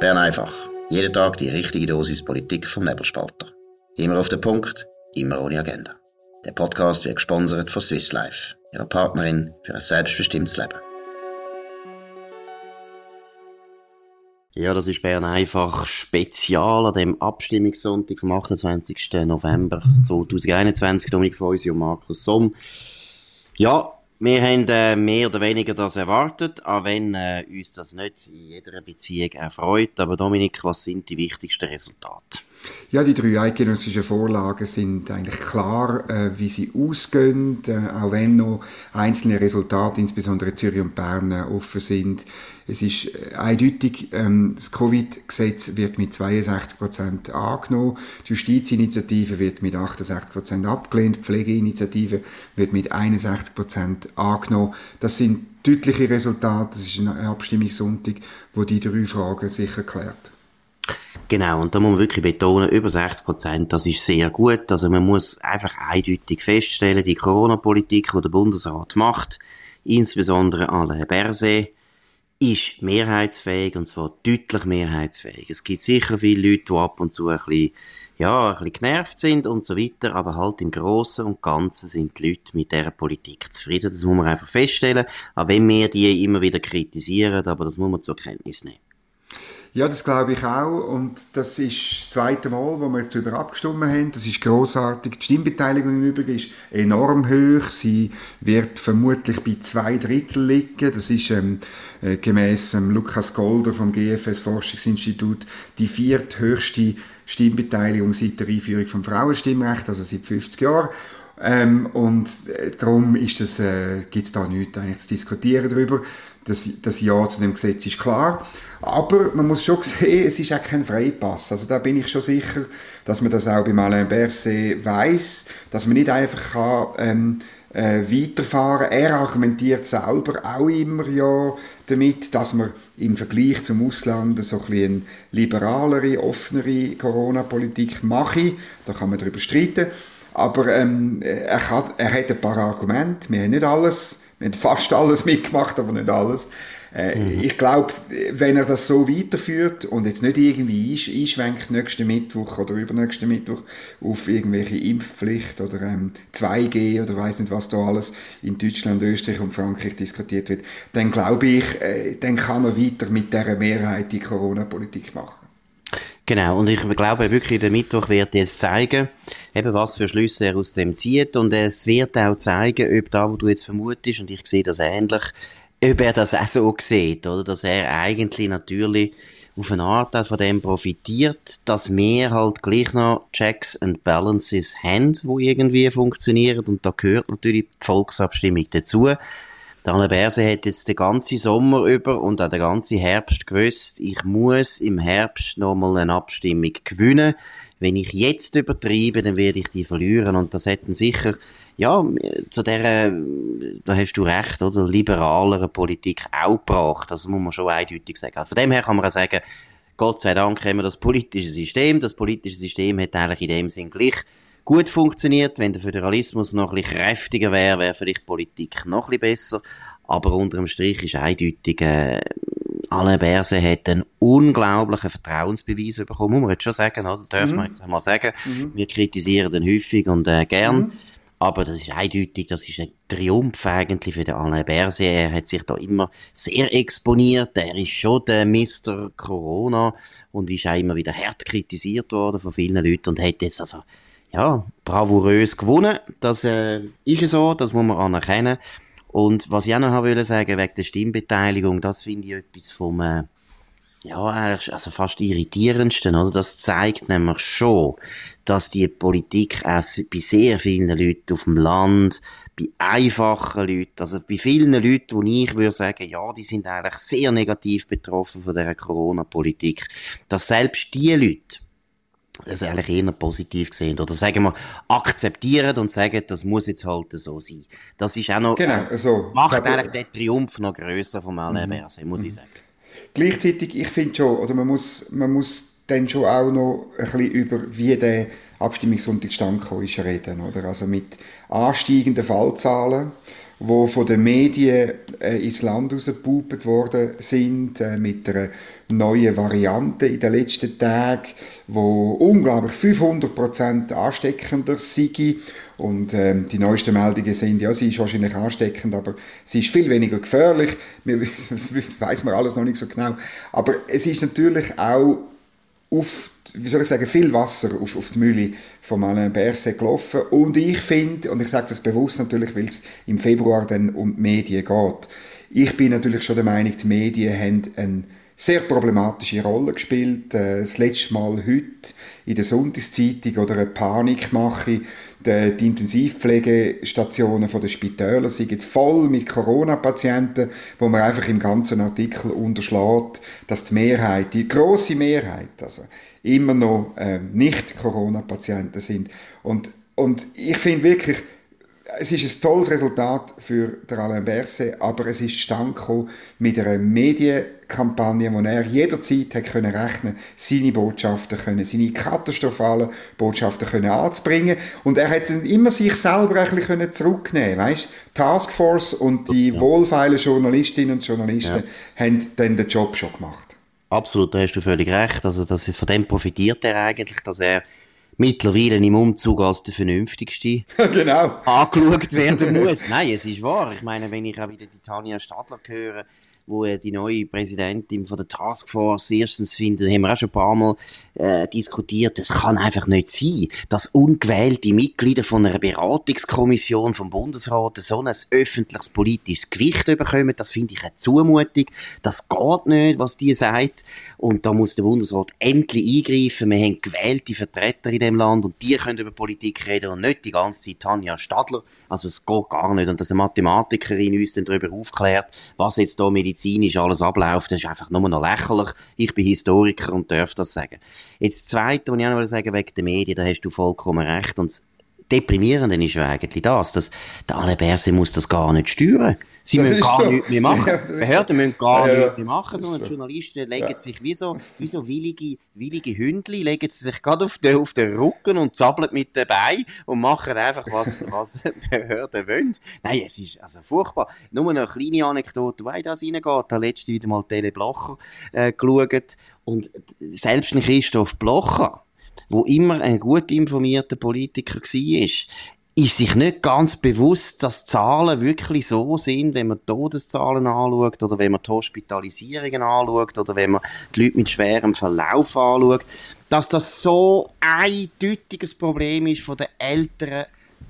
Bern einfach. Jeden Tag die richtige Dosis Politik vom Nebelspalter. Immer auf den Punkt, immer ohne Agenda. Der Podcast wird gesponsert von Swiss Life, ihrer Partnerin für ein selbstbestimmtes Leben. Ja, das ist Bern einfach spezial an dem Abstimmungssonntag vom 28. November 2021. Dominik Feusi und Markus Somm. Ja, wir haben äh, mehr oder weniger das erwartet, auch wenn äh, uns das nicht in jeder Beziehung erfreut. Aber Dominik, was sind die wichtigsten Resultate? Ja, die drei eidgenössischen Vorlagen sind eigentlich klar, äh, wie sie ausgehen, äh, auch wenn noch einzelne Resultate, insbesondere Zürich und Bern, äh, offen sind. Es ist äh, eindeutig, ähm, das Covid-Gesetz wird mit 62 Prozent angenommen, die Justizinitiative wird mit 68 Prozent abgelehnt, die Pflegeinitiative wird mit 61 Prozent angenommen. Das sind deutliche Resultate, das ist ein Abstimmungssonntag, wo die drei Fragen sicher klärt. Genau, und da muss man wirklich betonen, über 60 Prozent, das ist sehr gut. Also man muss einfach eindeutig feststellen, die Corona-Politik, die der Bundesrat macht, insbesondere Alain Berset, ist mehrheitsfähig und zwar deutlich mehrheitsfähig. Es gibt sicher viele Leute, die ab und zu ein bisschen, ja, ein bisschen genervt sind und so weiter, aber halt im Großen und Ganzen sind die Leute mit dieser Politik zufrieden. Das muss man einfach feststellen, auch wenn wir die immer wieder kritisieren, aber das muss man zur Kenntnis nehmen. Ja, das glaube ich auch. Und das ist das zweite Mal, wo wir jetzt darüber abgestimmt haben. Das ist großartig. Die Stimmbeteiligung im Übrigen ist enorm hoch. Sie wird vermutlich bei zwei Drittel liegen. Das ist ähm, äh, gemäß ähm, Lukas Golder vom GFS Forschungsinstitut die vierthöchste Stimmbeteiligung seit der Einführung vom Frauenstimmrecht, also seit 50 Jahren. Ähm, und äh, darum das, äh, gibt es da nichts eigentlich zu diskutieren darüber. Das, das Ja zu dem Gesetz ist klar. Aber man muss schon sehen, es ist auch kein Freipass. Also da bin ich schon sicher, dass man das auch bei Alain Berset weiß, dass man nicht einfach kann, ähm, äh, weiterfahren. Er argumentiert selber auch immer ja damit, dass man im Vergleich zum Ausland so ein eine liberalere, offenere Corona-Politik mache. Da kann man darüber streiten. Aber ähm, er, hat, er hat ein paar Argumente. Wir haben nicht alles, wir haben fast alles mitgemacht, aber nicht alles. Äh, mhm. Ich glaube, wenn er das so weiterführt und jetzt nicht irgendwie einschwenkt nächsten Mittwoch oder übernächsten Mittwoch auf irgendwelche Impfpflicht oder ähm, 2G oder weiß nicht was da alles in Deutschland, Österreich und Frankreich diskutiert wird, dann glaube ich, äh, dann kann er weiter mit dieser Mehrheit die Corona-Politik machen. Genau, und ich glaube wirklich, der Mittwoch wird jetzt zeigen, eben was für Schlüsse er aus dem zieht und es wird auch zeigen, ob da, wo du jetzt vermutest, und ich sehe das ähnlich, ob er das auch so sieht, oder? Dass er eigentlich natürlich auf eine Art auch von dem profitiert, dass wir halt gleich noch Checks and Balances haben, wo irgendwie funktionieren und da gehört natürlich die Volksabstimmung dazu. Der Anne Berse hat jetzt den ganzen Sommer über und auch den ganzen Herbst gewusst, ich muss im Herbst nochmal eine Abstimmung gewinnen wenn ich jetzt übertreibe, dann werde ich die verlieren. Und das hätten sicher, ja, zu der, da hast du recht, oder, liberaleren Politik auch gebracht. Das muss man schon eindeutig sagen. Von dem her kann man auch sagen, Gott sei Dank haben wir das politische System. Das politische System hat eigentlich in dem Sinn gleich gut funktioniert. Wenn der Föderalismus noch ein bisschen kräftiger wäre, wäre vielleicht Politik noch ein bisschen besser. Aber unterm Strich ist eindeutig, äh, Alain Berset hat einen unglaublichen Vertrauensbeweis bekommen, muss man jetzt schon sagen, oder? Darf mhm. man jetzt mal sagen. Mhm. Wir kritisieren den häufig und äh, gern. Mhm. Aber das ist eindeutig, das ist ein Triumph eigentlich für den Alain Berset. Er hat sich da immer sehr exponiert. Er ist schon der Mr. Corona und ist auch immer wieder hart kritisiert worden von vielen Leuten und hat jetzt also, ja, bravourös gewonnen. Das äh, ist so, das muss man anerkennen. Und was ich auch noch wollte sagen, wegen der Stimmbeteiligung, das finde ich etwas vom, äh, ja, eigentlich, also fast irritierendsten, oder? Das zeigt nämlich schon, dass die Politik auch bei sehr vielen Leuten auf dem Land, bei einfachen Leuten, also bei vielen Leuten, wo ich würde sagen, ja, die sind eigentlich sehr negativ betroffen von der Corona-Politik, dass selbst die Leute, das eigentlich eher positiv gesehen oder sagen wir akzeptieren und sagen, das muss jetzt halt so sein. Das ist auch noch genau, also, so. macht eigentlich den Triumph noch größer vom Alain Berset, muss ich mhm. sagen. Gleichzeitig, ich finde schon, oder man muss, man muss dann schon auch noch ein bisschen über wie der Abstimmungssonntag stand ist reden, oder? Also mit ansteigenden Fallzahlen wo von den Medien äh, ins Land rausgepupert worden sind, äh, mit einer neuen Variante in den letzten Tagen, wo unglaublich 500% ansteckender sei. Und ähm, die neuesten Meldungen sind, ja, sie ist wahrscheinlich ansteckend, aber sie ist viel weniger gefährlich. das weiß man alles noch nicht so genau. Aber es ist natürlich auch auf, wie soll ich sagen, viel Wasser auf, auf die Mühle von Alain Berset gelaufen. Und ich finde, und ich sage das bewusst natürlich, weil es im Februar dann um die Medien geht, ich bin natürlich schon der Meinung, die Medien haben eine sehr problematische Rolle gespielt. Äh, das letzte Mal heute in der Sonntagszeitung oder eine Panikmache die, die Intensivpflegestationen der Spitäler sind voll mit Corona-Patienten, wo man einfach im ganzen Artikel unterschlägt, dass die Mehrheit, die große Mehrheit, also immer noch äh, nicht Corona-Patienten sind. Und, und ich finde wirklich, es ist ein tolles Resultat für Alain Berset, aber es ist stand mit einer Medienkampagne, wo er jederzeit hat können rechnen, seine Botschaften können, seine katastrophalen Botschaften können anzubringen und er hat dann immer sich selber ein bisschen zurücknehmen, weißt? Taskforce und die ja. wohlfeilen Journalistinnen und Journalisten ja. haben dann den Job schon gemacht. Absolut, da hast du völlig recht. Also das ist, von dem profitiert er eigentlich, dass er mittlerweile im Umzug als der Vernünftigste genau. angeschaut werden muss. Nein, es ist wahr. Ich meine, wenn ich auch wieder die Tanja Stadler höre, wo die neue Präsidentin von der Taskforce erstens findet, haben wir auch schon ein paar Mal äh, diskutiert, es kann einfach nicht sein, dass ungewählte Mitglieder von einer Beratungskommission vom Bundesrat so ein öffentliches politisches Gewicht bekommen. Das finde ich eine Zumutung. Das geht nicht, was die sagt. Und da muss der Bundesrat endlich eingreifen. Wir haben gewählte Vertreter in dem Land und die können über Politik reden und nicht die ganze Zeit Tanja Stadler. Also es geht gar nicht. Und dass eine Mathematikerin uns dann darüber aufklärt, was jetzt da Medizin medizinisch alles abläuft, das ist einfach nur noch lächerlich. Ich bin Historiker und darf das sagen. Jetzt das Zweite, was ich auch noch sagen wegen der Medien, da hast du vollkommen recht. Und das Deprimierende ist eigentlich das, dass der Alain Berset muss das gar nicht steuern. Sie das müssen gar so. nichts mehr machen. Ja, Behörden müssen gar ja, nichts mehr machen, sondern so. Journalisten legen ja. sich wie so, wie so willige, willige Hündli, legen sie sich gerade auf den, auf den Rücken und zappeln mit den Beinen und machen einfach, was, was Behörden wollen. Nein, es ist also furchtbar. Nur eine kleine Anekdote, wo das reingeht. Da letzte wieder mal Tele Blocher äh, geschaut und selbst ein Christoph Blocher, wo immer ein gut informierter Politiker war, ist sich nicht ganz bewusst, dass Zahlen wirklich so sind, wenn man Todeszahlen anschaut oder wenn man die Hospitalisierungen anschaut oder wenn man die Leute mit schwerem Verlauf anschaut, dass das so ein eindeutiges Problem ist von den älteren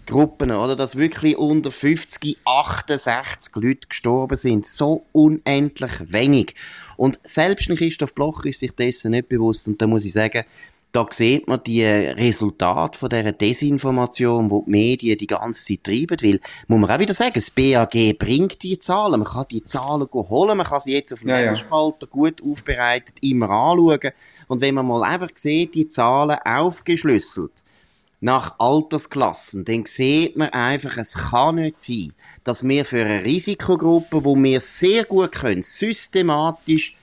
Gruppen, oder? Dass wirklich unter 50, 68 Leute gestorben sind. So unendlich wenig. Und selbst Christoph Bloch ist sich dessen nicht bewusst. Und da muss ich sagen, da sieht man die Resultate von dieser Desinformation, die die Medien die ganze Zeit treiben, weil, muss man auch wieder sagen, das BAG bringt die Zahlen, man kann die Zahlen holen, man kann sie jetzt auf dem ja, ja. gut aufbereitet immer anschauen und wenn man mal einfach sieht, die Zahlen aufgeschlüsselt, nach Altersklassen, dann sieht man einfach, es kann nicht sein, dass wir für eine Risikogruppe, wo wir sehr gut können, systematisch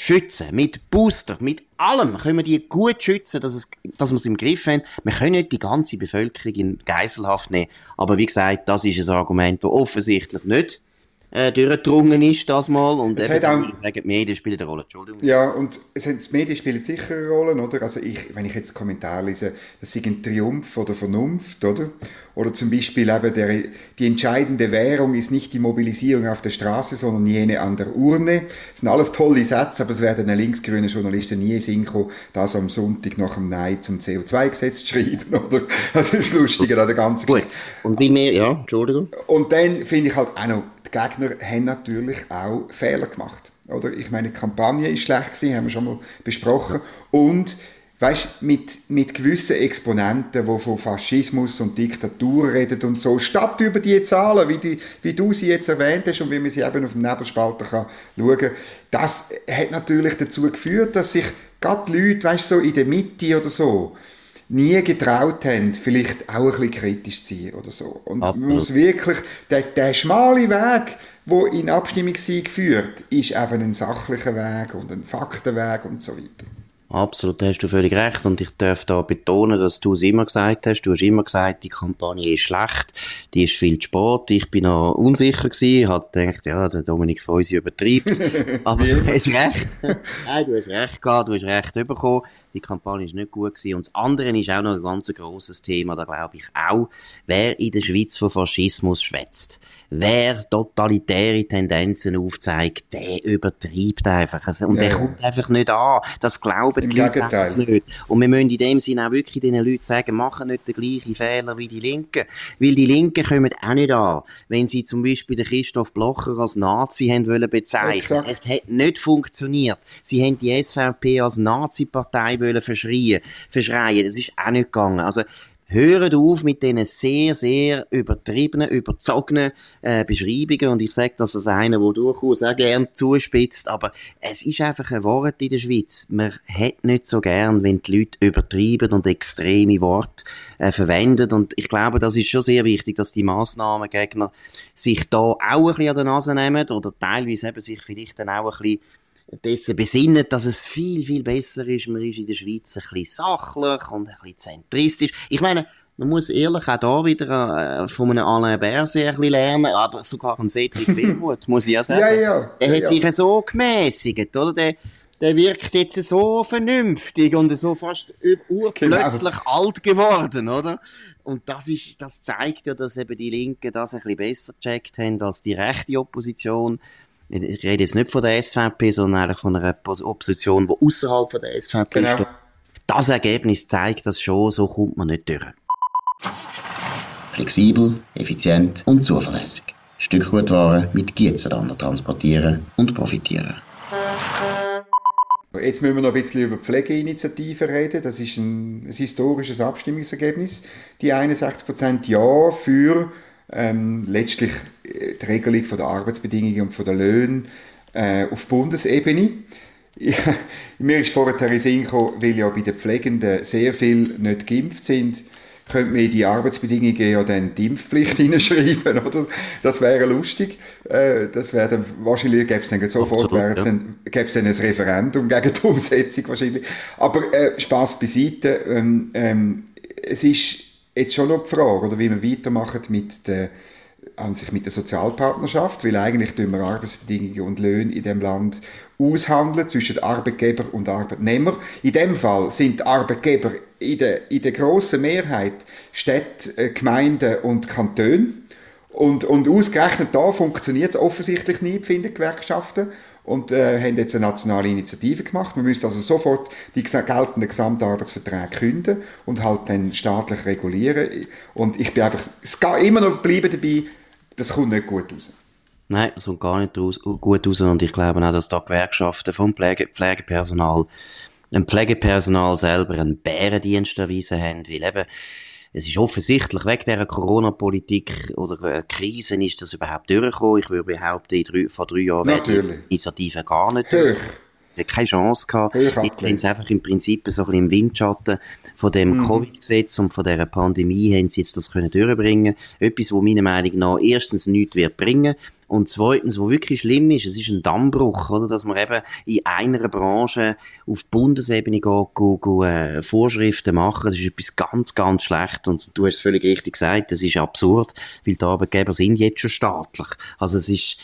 schützen. Mit Booster, mit allem können wir die gut schützen, dass, es, dass wir es im Griff haben. Wir können nicht die ganze Bevölkerung in Geiselhaft nehmen. Aber wie gesagt, das ist ein Argument, das offensichtlich nicht äh, durchgedrungen ist, das mal. Und es eben, auch, sagen, die Medien spielen eine Rolle. Entschuldigung. Ja, und es die Medien spielen sicher eine Rolle, oder? Also ich, wenn ich jetzt Kommentare lese, das ist ein Triumph oder Vernunft, oder? Oder zum Beispiel eben der, die entscheidende Währung ist nicht die Mobilisierung auf der Straße, sondern jene an der Urne. Das sind alles tolle Sätze, aber es werden linksgrüne Journalisten nie Synchro das am Sonntag nach dem Nein zum CO2-Gesetz schreiben, oder? Das ist lustig an der ganzen Gut. Und wie mehr, ja, Entschuldigung. Und dann finde ich halt auch noch, die Gegner haben natürlich auch Fehler gemacht. Oder? Ich meine, die Kampagne ist schlecht gewesen, haben wir schon mal besprochen. Und weißt, mit, mit gewissen Exponenten, die von Faschismus und Diktatur reden und so, statt über die Zahlen, wie, die, wie du sie jetzt erwähnt hast und wie man sie eben auf dem Nebelspalter kann schauen kann, das hat natürlich dazu geführt, dass sich gerade Leute, weißt, so in der Mitte oder so, nie getraut haben, vielleicht auch ein bisschen kritisch zu sein oder so. Und Absolut. man muss wirklich, der, der schmale Weg, wo in Abstimmungssieg führt, ist eben ein sachlicher Weg und ein Faktenweg und so weiter. Absolut, da hast du völlig recht. Und ich darf da betonen, dass du es immer gesagt hast. Du hast immer gesagt, die Kampagne ist schlecht, die ist viel zu spät. Ich bin noch unsicher gewesen. Ich hatte gedacht, ja, der Dominik Feusi übertreibt. Aber du hast recht. Nein, du hast recht gehabt, du hast recht bekommen. Die Kampagne ist nicht gut gewesen. Und das andere ist auch noch ein ganz grosses Thema, da glaube ich auch. Wer in der Schweiz von Faschismus schwätzt, wer totalitäre Tendenzen aufzeigt, der übertreibt einfach. Also, und ja, der kommt einfach nicht an. Das glauben Im die Leute nicht. Und wir müssen in dem Sinne auch wirklich den Leuten sagen, machen nicht den gleichen Fehler wie die Linken. Weil die Linken kommen auch nicht an. Wenn sie zum Beispiel den Christoph Blocher als Nazi haben wollen bezeichnen. Es hat nicht funktioniert. Sie haben die SVP als Nazi-Partei wollen verschreien, verschreien. Das ist auch nicht gegangen. Also, Hört auf mit diesen sehr, sehr übertriebenen, überzogenen äh, Beschreibungen. Und ich sage das als einer, der durchaus auch gern zuspitzt. Aber es ist einfach ein Wort in der Schweiz. Man hat nicht so gern, wenn die Leute übertreiben und extreme Worte äh, verwenden. Und ich glaube, das ist schon sehr wichtig, dass die Massnahmengegner sich da auch ein bisschen an der Nase nehmen oder teilweise eben sich vielleicht dann auch ein bisschen dessen besinnen, dass es viel, viel besser ist. Man ist in der Schweiz ein bisschen sachlich und ein bisschen zentristisch. Ich meine, man muss ehrlich auch da wieder äh, von einem Alain Berset ein bisschen lernen, aber sogar ein Cedric Wilmut, muss ich ja sagen. ja, ja, er hat ja. sich so gemäßigt, oder? Der, der wirkt jetzt so vernünftig und so fast urplötzlich genau. alt geworden, oder? Und das ist, das zeigt ja, dass eben die Linken das ein bisschen besser gecheckt haben als die rechte Opposition ich rede jetzt nicht von der SVP, sondern eigentlich von einer Opposition, die außerhalb von der SVP genau. steht. Das Ergebnis zeigt das schon, so kommt man nicht durch. Flexibel, effizient und zuverlässig. Stückgutware mit Gietzenlander transportieren und profitieren. Jetzt müssen wir noch ein bisschen über die Pflegeinitiative reden. Das ist ein, ein historisches Abstimmungsergebnis. Die 61% Ja für ähm, letztlich äh, die Regelung von der Arbeitsbedingungen und von der Löhne äh, auf Bundesebene. Ja, mir ist vorher in Sinn gekommen, weil ja bei den Pflegenden sehr viele nicht geimpft sind, könnte man in die Arbeitsbedingungen ja dann die Impfpflicht hineinschreiben, oder? Das wäre lustig. Äh, das wäre dann, wahrscheinlich gäbe es dann sofort, wäre es dann, gäbe es dann ein Referendum gegen die Umsetzung wahrscheinlich. Aber äh, Spaß beiseite, ähm, ähm, es ist jetzt schon noch die Frage, oder wie wir weitermachen mit der, an sich mit der Sozialpartnerschaft, weil eigentlich tun wir Arbeitsbedingungen und Löhne in dem Land aushandeln zwischen Arbeitgeber und Arbeitnehmer. In dem Fall sind die Arbeitgeber in der, in der grossen Mehrheit Städte, äh, Gemeinden und Kantone. Und, und ausgerechnet da funktioniert es offensichtlich nicht, finden Gewerkschaften und äh, haben jetzt eine nationale Initiative gemacht. Man müsste also sofort die geltenden Gesamtarbeitsverträge künden und halt dann staatlich regulieren. Und ich bin einfach, es geht immer noch bleiben dabei, das kommt nicht gut raus. Nein, das kommt gar nicht raus, gut raus und ich glaube auch, dass da Gewerkschaften vom Pflege, Pflegepersonal, ein Pflegepersonal selber einen Bärendienst erwiesen haben, weil eben es ist offensichtlich, wegen dieser Corona-Politik oder äh, Krisen ist das überhaupt durchgekommen. Ich würde behaupten, drei, vor drei Jahren wäre die Initiative gar nicht durch. keine Chance gehabt. Ich es einfach im Prinzip so ein bisschen im Windschatten von dem mhm. Covid-Gesetz und von dieser Pandemie haben sie jetzt das können durchbringen. Etwas, wo meiner Meinung nach erstens nichts wird bringen und zweitens, wo wirklich schlimm ist, es ist ein Dammbruch, oder? Dass man eben in einer Branche auf Bundesebene geht, go, go, äh, Vorschriften machen. Das ist etwas ganz, ganz schlecht. Und du hast es völlig richtig gesagt, das ist absurd, weil die Arbeitgeber sind jetzt schon staatlich. Also es ist,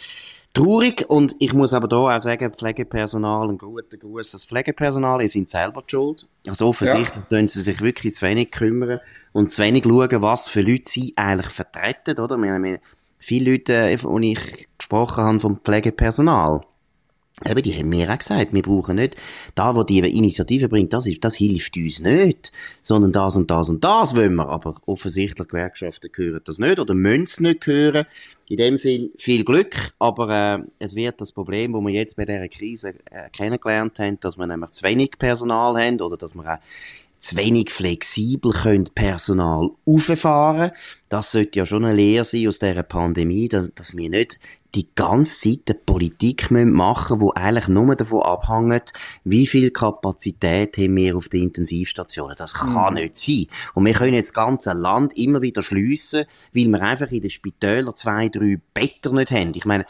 traurig und ich muss aber da auch sagen, Pflegepersonal, ein guter Gruß das Pflegepersonal, ihr sind selber die schuld. Also offensichtlich ja. tun sie sich wirklich zu wenig kümmern und zu wenig schauen, was für Leute sie eigentlich vertreten, oder? Wir, wir, viele Leute, die ich gesprochen habe vom Pflegepersonal, Eben, die haben mir auch gesagt, wir brauchen nicht, da, wo die Initiative bringt, das, ist, das hilft uns nicht, sondern das und das und das wollen wir. Aber offensichtlich Gewerkschaften hören das nicht oder müssen es nicht hören. In dem Sinn viel Glück, aber äh, es wird das Problem, wo wir jetzt bei dieser Krise äh, kennengelernt haben, dass wir nämlich zu wenig Personal haben oder dass wir auch zu wenig flexibel können Personal auffahren. Das sollte ja schon eine Lehre sein aus dieser Pandemie, dass wir nicht die ganze Zeit eine Politik machen müssen, die eigentlich nur davon abhängt, wie viel Kapazität haben wir auf den Intensivstationen. Das kann mhm. nicht sein. Und wir können jetzt das ganze Land immer wieder schliessen, weil wir einfach in den Spitälern zwei, drei Better nicht haben. Ich meine,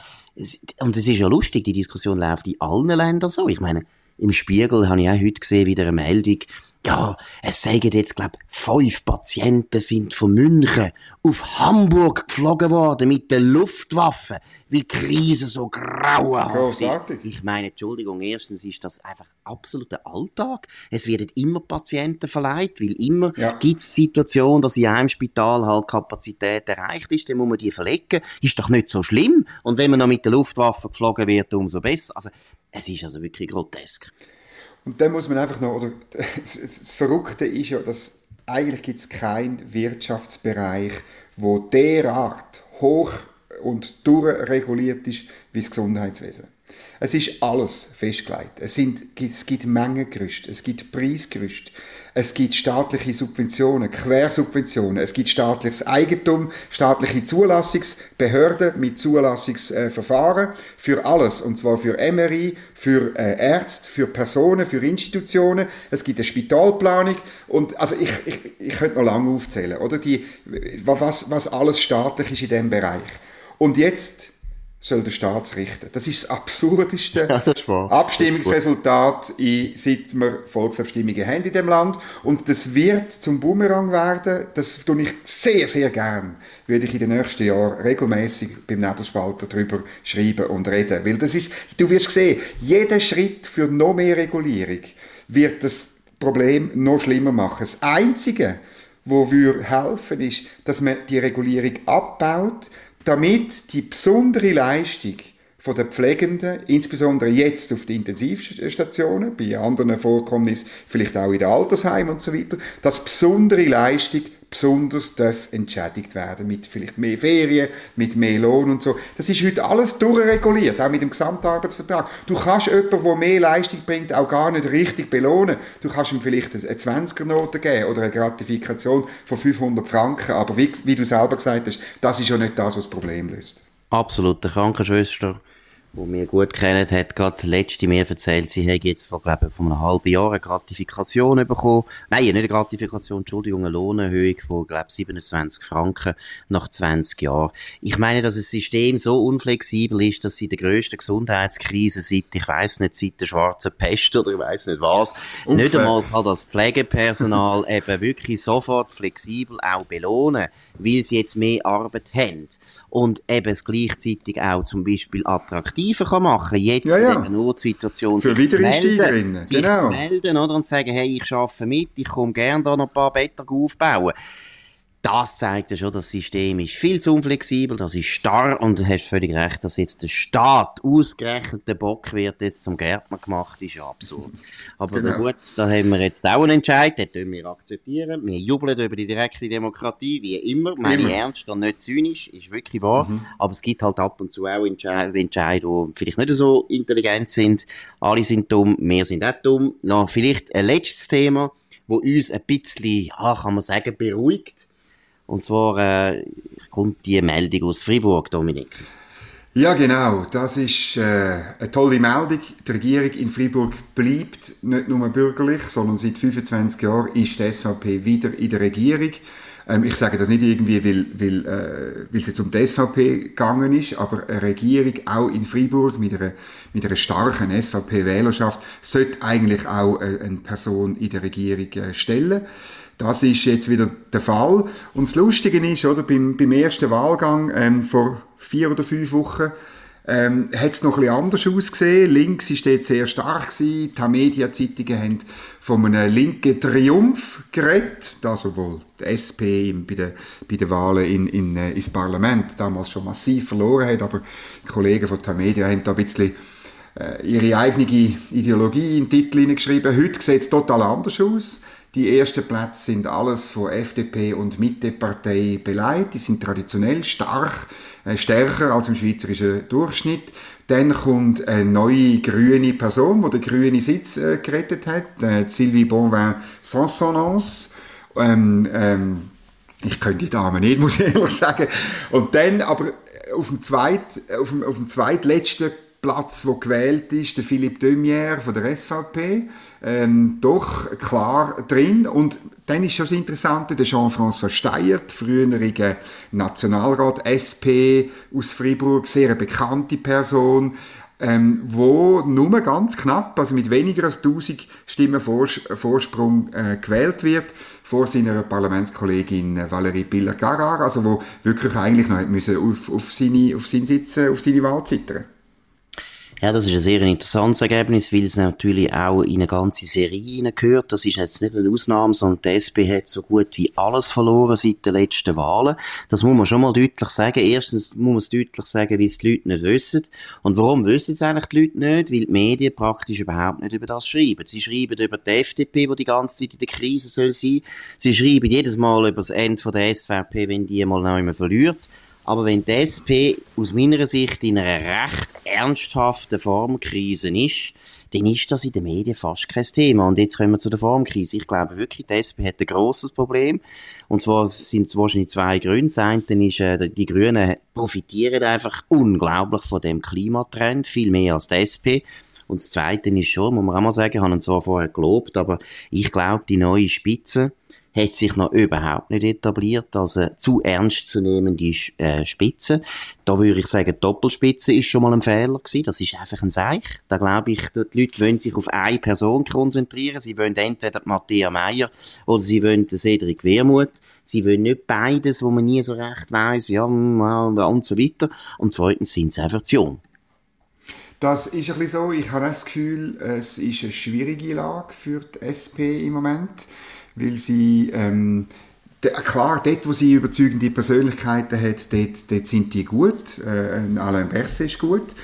und es ist ja lustig, die Diskussion läuft in allen Ländern so. Ich meine, im Spiegel habe ich auch heute gesehen, wieder eine Meldung, ja, es sagen jetzt, glaub, fünf Patienten sind von München auf Hamburg geflogen worden mit der Luftwaffe, weil die Krise so grauenhaft Großartig. ist. Ich meine, Entschuldigung, erstens ist das einfach absoluter Alltag. Es werden immer Patienten verleiht, weil immer Ja. gibt es die Situation, dass in einem Spital halt Kapazität erreicht ist, dann muss man die verlegen. Ist doch nicht so schlimm. Und wenn man noch mit der Luftwaffe geflogen wird, umso besser. Also, es ist also wirklich grotesk. Und dann muss man einfach noch, oder das, Verrückte ist ja, dass eigentlich gibt es keinen Wirtschaftsbereich, wo derart hoch und durchreguliert ist wie das Gesundheitswesen. Es ist alles festgelegt. Es, sind, es gibt Mengengerüste, es gibt Preisgerüste, es gibt staatliche Subventionen, Quersubventionen, es gibt staatliches Eigentum, staatliche Zulassungsbehörden mit Zulassungsverfahren für alles. Und zwar für MRI, für äh, Ärzte, für Personen, für Institutionen. Es gibt eine Spitalplanung. Und also ich, ich, ich könnte noch lange aufzählen, oder? Die, was, was alles staatlich ist in diesem Bereich. Und jetzt soll der Staat richten. Das ist das absurdeste Ja, das ist. Abstimmungsresultat, in, seit wir Volksabstimmungen haben in dem Land. Und das wird zum Boomerang werden. Das tue ich sehr, sehr gern. Würde ich in den nächsten Jahren regelmäßig beim Nebelspalter darüber schreiben und reden. Weil das ist, du wirst sehen, jeder Schritt für noch mehr Regulierung wird das Problem noch schlimmer machen. Das Einzige, wo wir helfen, ist, dass man die Regulierung abbaut, damit die besondere Leistung von den Pflegenden, insbesondere jetzt auf den Intensivstationen, bei anderen Vorkommnissen vielleicht auch in den Altersheimen und so weiter, dass besondere Leistung besonders entschädigt werden mit vielleicht mehr Ferien, mit mehr Lohn und so. Das ist heute alles durchreguliert, auch mit dem Gesamtarbeitsvertrag. Du kannst jemanden, der mehr Leistung bringt, auch gar nicht richtig belohnen. Du kannst ihm vielleicht eine 20er-Note geben oder eine Gratifikation von 500 Franken, aber wie, wie du selber gesagt hast, das ist ja nicht das, was das Problem löst. Absolut. Die Krankenschwester, die wir gut kennen, hat gerade letzte mir erzählt, sie hätte jetzt vor, glaube ich, vor einem halben Jahr eine Gratifikation bekommen. Nein, nicht eine Gratifikation, Entschuldigung, eine Lohnerhöhung von, glaube ich, 27 Franken nach 20 Jahren. Ich meine, dass das System so unflexibel ist, dass sie in der grössten Gesundheitskrise seit, ich weiß nicht, seit der schwarzen Pest oder ich weiß nicht was, Unfair. nicht einmal kann das Pflegepersonal eben wirklich sofort flexibel auch belohnen, weil sie jetzt mehr Arbeit haben und eben es gleichzeitig auch zum Beispiel attraktiver kann machen, jetzt Ja, ja. in dieser Notsituation Für sich zu melden, sich genau. zu melden oder, und sagen, hey, ich arbeite mit, ich komme gerne da noch ein paar Betten aufbauen. Das zeigt ja schon, das System ist viel zu unflexibel, das ist starr und du hast völlig recht, dass jetzt der Staat ausgerechnet der Bock wird jetzt zum Gärtner gemacht, ist ja absurd. Aber Genau. na gut, da haben wir jetzt auch einen Entscheid, den können wir akzeptieren. Wir jubeln über die direkte Demokratie, wie immer. Meine Immer. Mhm. ernst und nicht zynisch, ist wirklich wahr. Aber es gibt halt ab und zu auch Entscheid Entscheide, die vielleicht nicht so intelligent sind. Alle sind dumm, wir sind auch dumm. Noch vielleicht ein letztes Thema, wo uns ein bisschen, ja, kann man sagen, beruhigt. Und zwar äh, kommt die Meldung aus Fribourg, Dominik. Ja, genau. Das ist äh, eine tolle Meldung. Die Regierung in Freiburg bleibt nicht nur bürgerlich, sondern seit 25 Jahren ist die SVP wieder in der Regierung. Ähm, ich sage das nicht irgendwie, weil, weil, äh, weil es jetzt um die SVP gegangen ist, aber eine Regierung auch in Freiburg mit einer, mit einer starken SVP-Wählerschaft sollte eigentlich auch äh, eine Person in der Regierung äh, stellen. Das ist jetzt wieder der Fall. Und das Lustige ist, oder, beim, beim ersten Wahlgang ähm, vor vier oder fünf Wochen ähm, hat es noch bisschen anders ausgesehen. Links ist dort sehr stark gewesen. Die Media-Zeitungen haben von einem linken Triumph geredet, das obwohl die SP bei den, bei den Wahlen in, in, äh, ins Parlament damals schon massiv verloren hat, aber die Kollegen von Tamedia haben da ein bisschen äh, ihre eigene Ideologie in den Titel hineingeschrieben. Heute sieht es total anders aus. Die ersten Plätze sind alles von FDP und Mittepartei beleidigt. Die sind traditionell stark, äh, stärker als im schweizerischen Durchschnitt. Dann kommt eine neue grüne Person, die den grünen Sitz äh, gerettet hat, äh, Sylvie Bonvin Sansonance. Ähm, ähm, ich könnte die Dame nicht, muss ich ehrlich sagen. Und dann aber auf dem, zweit, auf dem, auf dem zweitletzten Platz, wo gewählt ist, der Philippe Demier von der SVP, ähm, doch klar drin. Und dann ist schon das Interessante, der Jean-François Steyert, früheriger Nationalrat SP aus Freiburg, sehr eine bekannte Person, ähm, wo nur ganz knapp, also mit weniger als 1000 Stimmen Vorsprung äh, gewählt wird vor seiner Parlamentskollegin Valérie Piller-Garar, also wo wirklich eigentlich noch müssen auf, auf, seine, auf seinen Sitz, auf seine Wahl zittern. Ja, das ist ein sehr interessantes Ergebnis, weil es natürlich auch in eine ganze Serie gehört. Das ist jetzt nicht eine Ausnahme, sondern die SP hat so gut wie alles verloren seit den letzten Wahlen. Das muss man schon mal deutlich sagen. Erstens muss man es deutlich sagen, weil es die Leute nicht wissen. Und warum wissen es eigentlich die Leute nicht? Weil die Medien praktisch überhaupt nicht über das schreiben. Sie schreiben über die FDP, die die ganze Zeit in der Krise soll sein. Sie schreiben jedes Mal über das Ende der SVP, wenn die mal noch immer verliert. Aber wenn die SP aus meiner Sicht in einer recht ernsthaften Formkrise ist, dann ist das in den Medien fast kein Thema. Und jetzt kommen wir zu der Formkrise. Ich glaube wirklich, die SP hat ein grosses Problem. Und zwar sind es wahrscheinlich zwei Gründe. Das eine ist, äh, die Grünen profitieren einfach unglaublich von dem Klimatrend, viel mehr als die SP. Und das Zweite ist schon, muss man auch mal sagen, ich habe ihn zwar vorher gelobt, aber ich glaube, die neue Spitze, hat sich noch überhaupt nicht etabliert als eine zu ernst zu nehmende äh, Spitze. Da würde ich sagen, Doppelspitze ist schon mal ein Fehler gewesen. Das ist einfach ein Seich. Da glaube ich, die Leute wollen sich auf eine Person konzentrieren. Sie wollen entweder Matthias Meyer oder sie wollen Cedric Wermuth. Sie wollen nicht beides, wo man nie so recht weiss, ja, und so weiter. Und zweitens sind sie einfach zu jung. Das ist ein bisschen so. Ich habe das Gefühl, es ist eine schwierige Lage für die SP im Moment weil sie ähm, klar, dort, wo sie überzeugende Persönlichkeiten hat, dort, dort sind die gut. Äh, Alain Berset ist gut.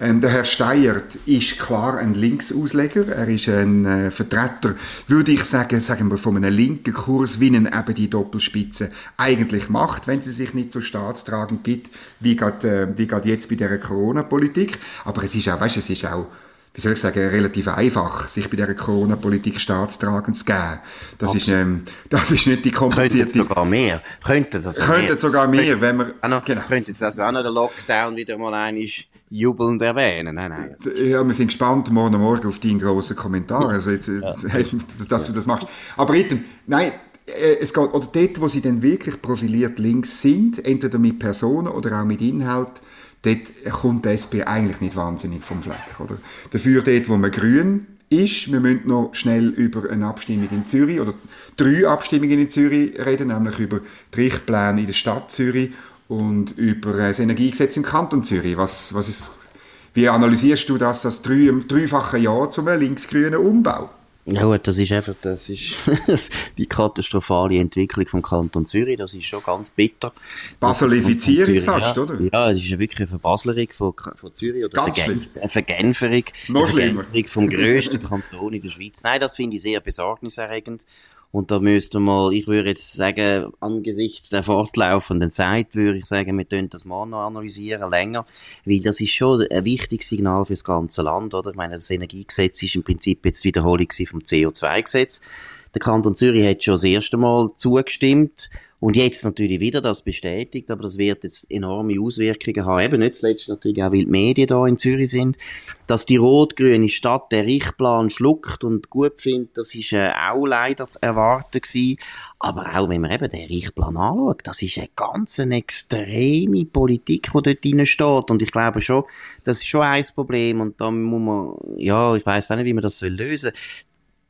Ähm, der Herr Steyert ist klar ein Linksausleger. Er ist ein äh, Vertreter, würde ich sagen, sagen wir, von einem linken Kurs, wie ihn eben die Doppelspitze eigentlich macht, wenn sie sich nicht so staatstragend gibt, wie gerade äh, jetzt bei der Corona-Politik. Aber es ist auch, weißt, es ist auch wie soll ich sagen, relativ einfach, sich bei dieser Corona-Politik staatstragend zu geben. Das ist, ähm, das ist nicht die komplizierte... Könnte sogar mehr. Könnte das Könnte sogar mehr, wenn man... Auch noch, genau. Könnte jetzt also auch noch den Lockdown wieder mal einmal jubelnd erwähnen. Nein, nein. Ja, wir sind gespannt morgen Morgen auf deinen grossen Kommentar, also jetzt, ja. dass du das machst. Aber Ritten, nein, äh, es geht, oder dort, wo sie dann wirklich profiliert links sind, entweder mit Personen oder auch mit Inhalt, dort kommt die SP eigentlich nicht wahnsinnig vom Fleck. Oder? Dafür dort, wo man grün ist, wir müssen noch schnell über eine Abstimmung in Zürich oder drei Abstimmungen in Zürich reden, nämlich über die Richtpläne in der Stadt Zürich und über das Energiegesetz im Kanton Zürich. Was, was ist, wie analysierst du das, das dreifache Ja zum linksgrünen Umbau? Ja gut, das ist einfach, das ist die katastrophale Entwicklung vom Kanton Zürich, das ist schon ganz bitter. Baselifizierung fast, ja, oder? Ja, es ist wirklich eine Verbaslerung von, von Zürich oder ganz eine, eine Vergenferung, Noch eine Vergenferung vom grössten Kanton in der Schweiz. Nein, das finde ich sehr besorgniserregend. Und da müsste mal, ich würde jetzt sagen, angesichts der fortlaufenden Zeit, würde ich sagen, wir können das mal noch analysieren, länger, weil das ist schon ein wichtiges Signal für das ganze Land, oder? Ich meine, das Energiegesetz ist im Prinzip jetzt die Wiederholung vom CO2-Gesetz. Der Kanton Zürich hat schon das erste Mal zugestimmt und jetzt natürlich wieder das bestätigt, aber das wird jetzt enorme Auswirkungen haben. Eben nicht zuletzt natürlich auch, weil die Medien da in Zürich sind, dass die rot-grüne Stadt den Richtplan schluckt und gut findet, das ist äh, auch leider zu erwarten gewesen. Aber auch wenn man eben den Richtplan anschaut, das ist eine ganz eine extreme Politik, die dort drin steht. Und ich glaube schon, das ist schon ein Problem. Und da muss man, ja, ich weiß auch nicht, wie man das lösen soll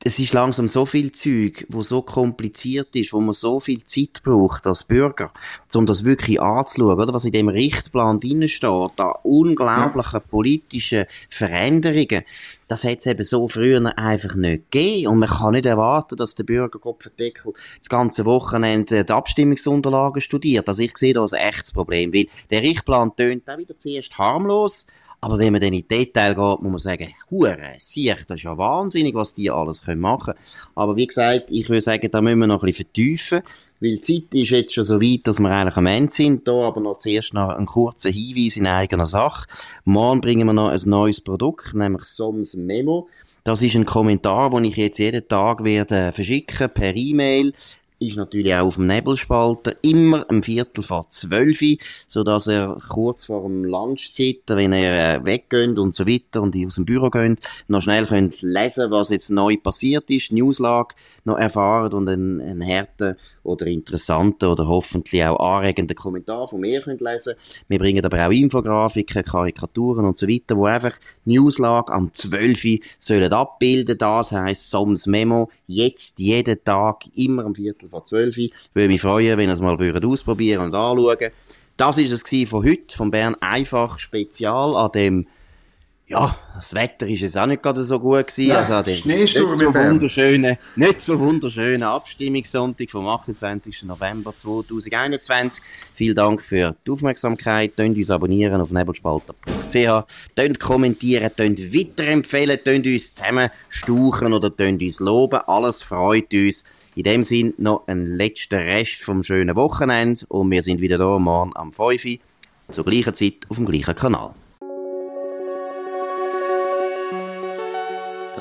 es ist langsam so viel Zeug, wo so kompliziert ist, wo man so viel Zeit braucht als Bürger, um das wirklich anzuschauen, oder? Was in dem Richtplan drin steht, da unglaubliche ja. politische Veränderungen, das hat es eben so früher einfach nicht gegeben. Und man kann nicht erwarten, dass der Bürger Kopfendeckel das ganze Wochenende die Abstimmungsunterlagen studiert. Also ich sehe da ein echtes Problem, weil der Richtplan tönt auch wieder zuerst harmlos, aber wenn man dann in Detail geht, muss man sagen, hure, sieh, das ist ja wahnsinnig, was die alles machen können. Aber wie gesagt, ich würde sagen, da müssen wir noch ein bisschen vertiefen, weil die Zeit ist jetzt schon so weit, dass wir eigentlich am Ende sind. Da aber noch zuerst noch einen kurzen Hinweis in eigener Sache. Morgen bringen wir noch ein neues Produkt, nämlich Soms Memo. Das ist ein Kommentar, den ich jetzt jeden Tag werde verschicken per E-Mail ist natürlich auch auf dem Nebelspalter immer ein Viertel vor zwölf, so dass er kurz vor dem Lunchzeit, wenn er äh, weggeht und so weiter und aus dem Büro geht, noch schnell könnt lesen, was jetzt neu passiert ist, Newslage noch erfahren und einen, einen harten oder interessanten oder hoffentlich auch anregenden Kommentaren von mir könnt lesen Wir bringen aber auch Infografiken, Karikaturen und so weiter, wo einfach Newslage am 12. sollen abbilden. Das heisst Soms Memo, jetzt jeden Tag, immer am Viertel vor 12. Würde mich freuen, wenn ihr es mal würdet ausprobieren und anschauen. Das ist es von heute, von Bern einfach Spezial an dem ja, das Wetter ist jetzt auch nicht gerade so gut gewesen. Ja, also den nicht so wunderschönen, nicht so wunderschönen Abstimmungssonntag vom 28. November 2021. Vielen Dank für die Aufmerksamkeit. Könnt uns abonnieren auf nebelspalter.ch. Könnt kommentieren, könnt weiterempfehlen, könnt uns zusammen stauchen oder könnt uns loben. Alles freut uns. In dem Sinn noch ein letzter Rest vom schönen Wochenende und wir sind wieder da morgen am 5 Uhr zur gleichen Zeit auf dem gleichen Kanal.